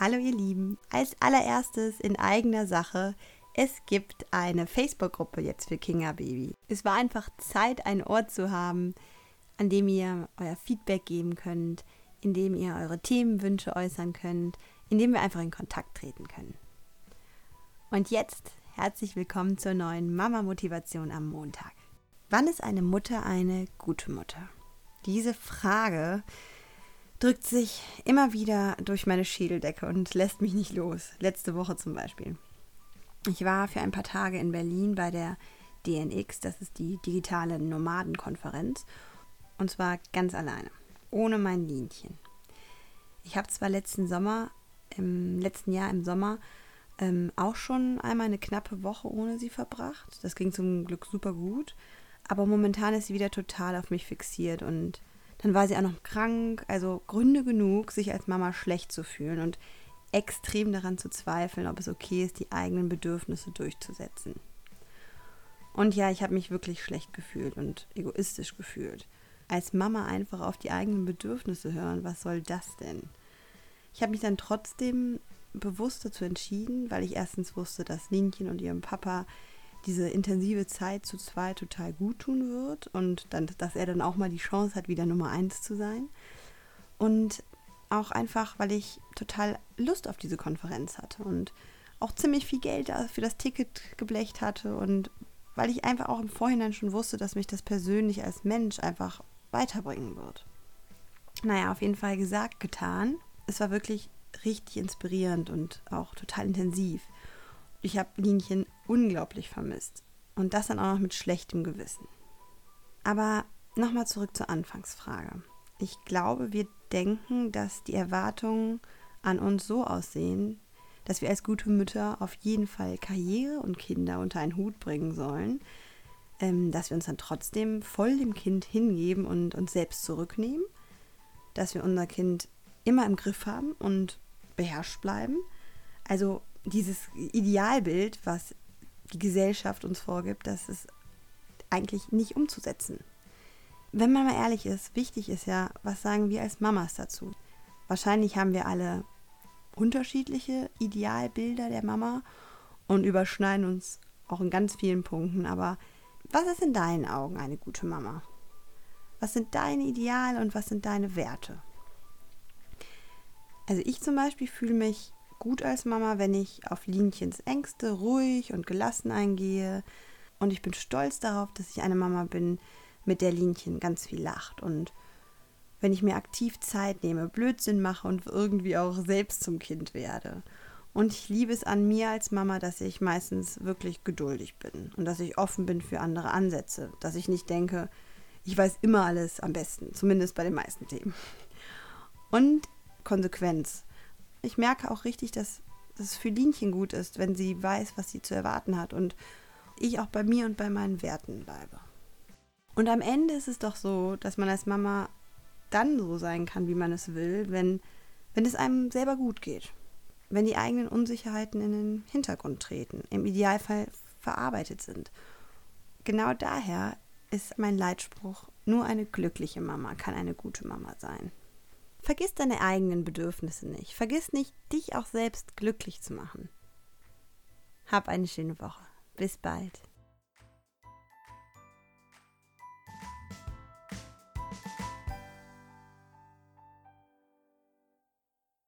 Hallo ihr Lieben, als allererstes in eigener Sache, es gibt eine Facebook-Gruppe jetzt für Kinga Baby. Es war einfach Zeit, einen Ort zu haben, an dem ihr euer Feedback geben könnt, in dem ihr eure Themenwünsche äußern könnt, in dem wir einfach in Kontakt treten können. Und jetzt herzlich willkommen zur neuen Mama-Motivation am Montag. Wann ist eine Mutter eine gute Mutter? Diese Frage drückt sich immer wieder durch meine Schädeldecke und lässt mich nicht los. Letzte Woche zum Beispiel. Ich war für ein paar Tage in Berlin bei der DNX, das ist die digitale Nomadenkonferenz, und zwar ganz alleine, ohne mein Linchen. Ich habe zwar letzten Sommer, im letzten Jahr im Sommer, ähm, auch schon einmal eine knappe Woche ohne sie verbracht. Das ging zum Glück super gut. Aber momentan ist sie wieder total auf mich fixiert und dann war sie auch noch krank, also Gründe genug, sich als Mama schlecht zu fühlen und extrem daran zu zweifeln, ob es okay ist, die eigenen Bedürfnisse durchzusetzen. Und ja, ich habe mich wirklich schlecht gefühlt und egoistisch gefühlt. Als Mama einfach auf die eigenen Bedürfnisse hören, was soll das denn? Ich habe mich dann trotzdem bewusst dazu entschieden, weil ich erstens wusste, dass Linchen und ihrem Papa diese intensive Zeit zu zweit total gut tun wird und dann, dass er dann auch mal die Chance hat, wieder Nummer eins zu sein. Und auch einfach, weil ich total Lust auf diese Konferenz hatte und auch ziemlich viel Geld für das Ticket geblecht hatte und weil ich einfach auch im Vorhinein schon wusste, dass mich das persönlich als Mensch einfach weiterbringen wird. Naja, auf jeden Fall gesagt, getan. Es war wirklich richtig inspirierend und auch total intensiv. Ich habe Linchen unglaublich vermisst. Und das dann auch noch mit schlechtem Gewissen. Aber nochmal zurück zur Anfangsfrage. Ich glaube, wir denken, dass die Erwartungen an uns so aussehen, dass wir als gute Mütter auf jeden Fall Karriere und Kinder unter einen Hut bringen sollen, ähm, dass wir uns dann trotzdem voll dem Kind hingeben und uns selbst zurücknehmen, dass wir unser Kind immer im Griff haben und beherrscht bleiben. Also dieses Idealbild, was die Gesellschaft uns vorgibt, das ist eigentlich nicht umzusetzen. Wenn man mal ehrlich ist, wichtig ist ja, was sagen wir als Mamas dazu? Wahrscheinlich haben wir alle unterschiedliche Idealbilder der Mama und überschneiden uns auch in ganz vielen Punkten. Aber was ist in deinen Augen eine gute Mama? Was sind deine Ideale und was sind deine Werte? Also ich zum Beispiel fühle mich gut als Mama, wenn ich auf Linchens Ängste ruhig und gelassen eingehe. Und ich bin stolz darauf, dass ich eine Mama bin, mit der Linchen ganz viel lacht. Und wenn ich mir aktiv Zeit nehme, Blödsinn mache und irgendwie auch selbst zum Kind werde. Und ich liebe es an mir als Mama, dass ich meistens wirklich geduldig bin und dass ich offen bin für andere Ansätze. Dass ich nicht denke, ich weiß immer alles am besten, zumindest bei den meisten Themen. Und Konsequenz ich merke auch richtig, dass es für Linchen gut ist, wenn sie weiß, was sie zu erwarten hat und ich auch bei mir und bei meinen Werten bleibe. Und am Ende ist es doch so, dass man als Mama dann so sein kann, wie man es will, wenn, wenn es einem selber gut geht. Wenn die eigenen Unsicherheiten in den Hintergrund treten, im Idealfall verarbeitet sind. Genau daher ist mein Leitspruch, nur eine glückliche Mama kann eine gute Mama sein. Vergiss deine eigenen Bedürfnisse nicht. Vergiss nicht, dich auch selbst glücklich zu machen. Hab eine schöne Woche. Bis bald.